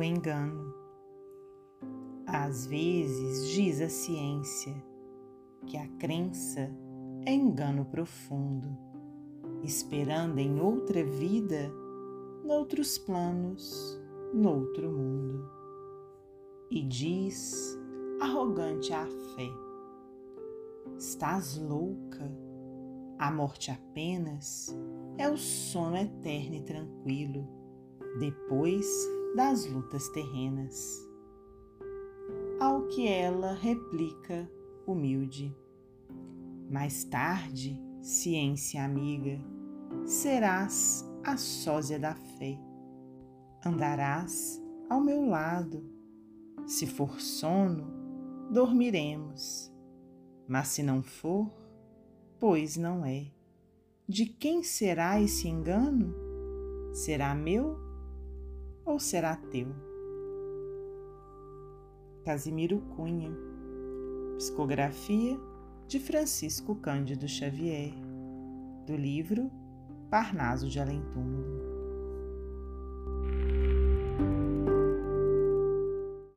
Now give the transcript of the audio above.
o engano. Às vezes diz a ciência que a crença é engano profundo, esperando em outra vida, noutros planos, noutro mundo. E diz, arrogante a fé: Estás louca? A morte apenas é o sono eterno e tranquilo, depois das lutas terrenas. Ao que ela replica, humilde. Mais tarde, ciência amiga, serás a sósia da fé. Andarás ao meu lado. Se for sono, dormiremos. Mas se não for, pois não é. De quem será esse engano? Será meu ou será teu? Casimiro Cunha, psicografia de Francisco Cândido Xavier, do livro Parnaso de Além.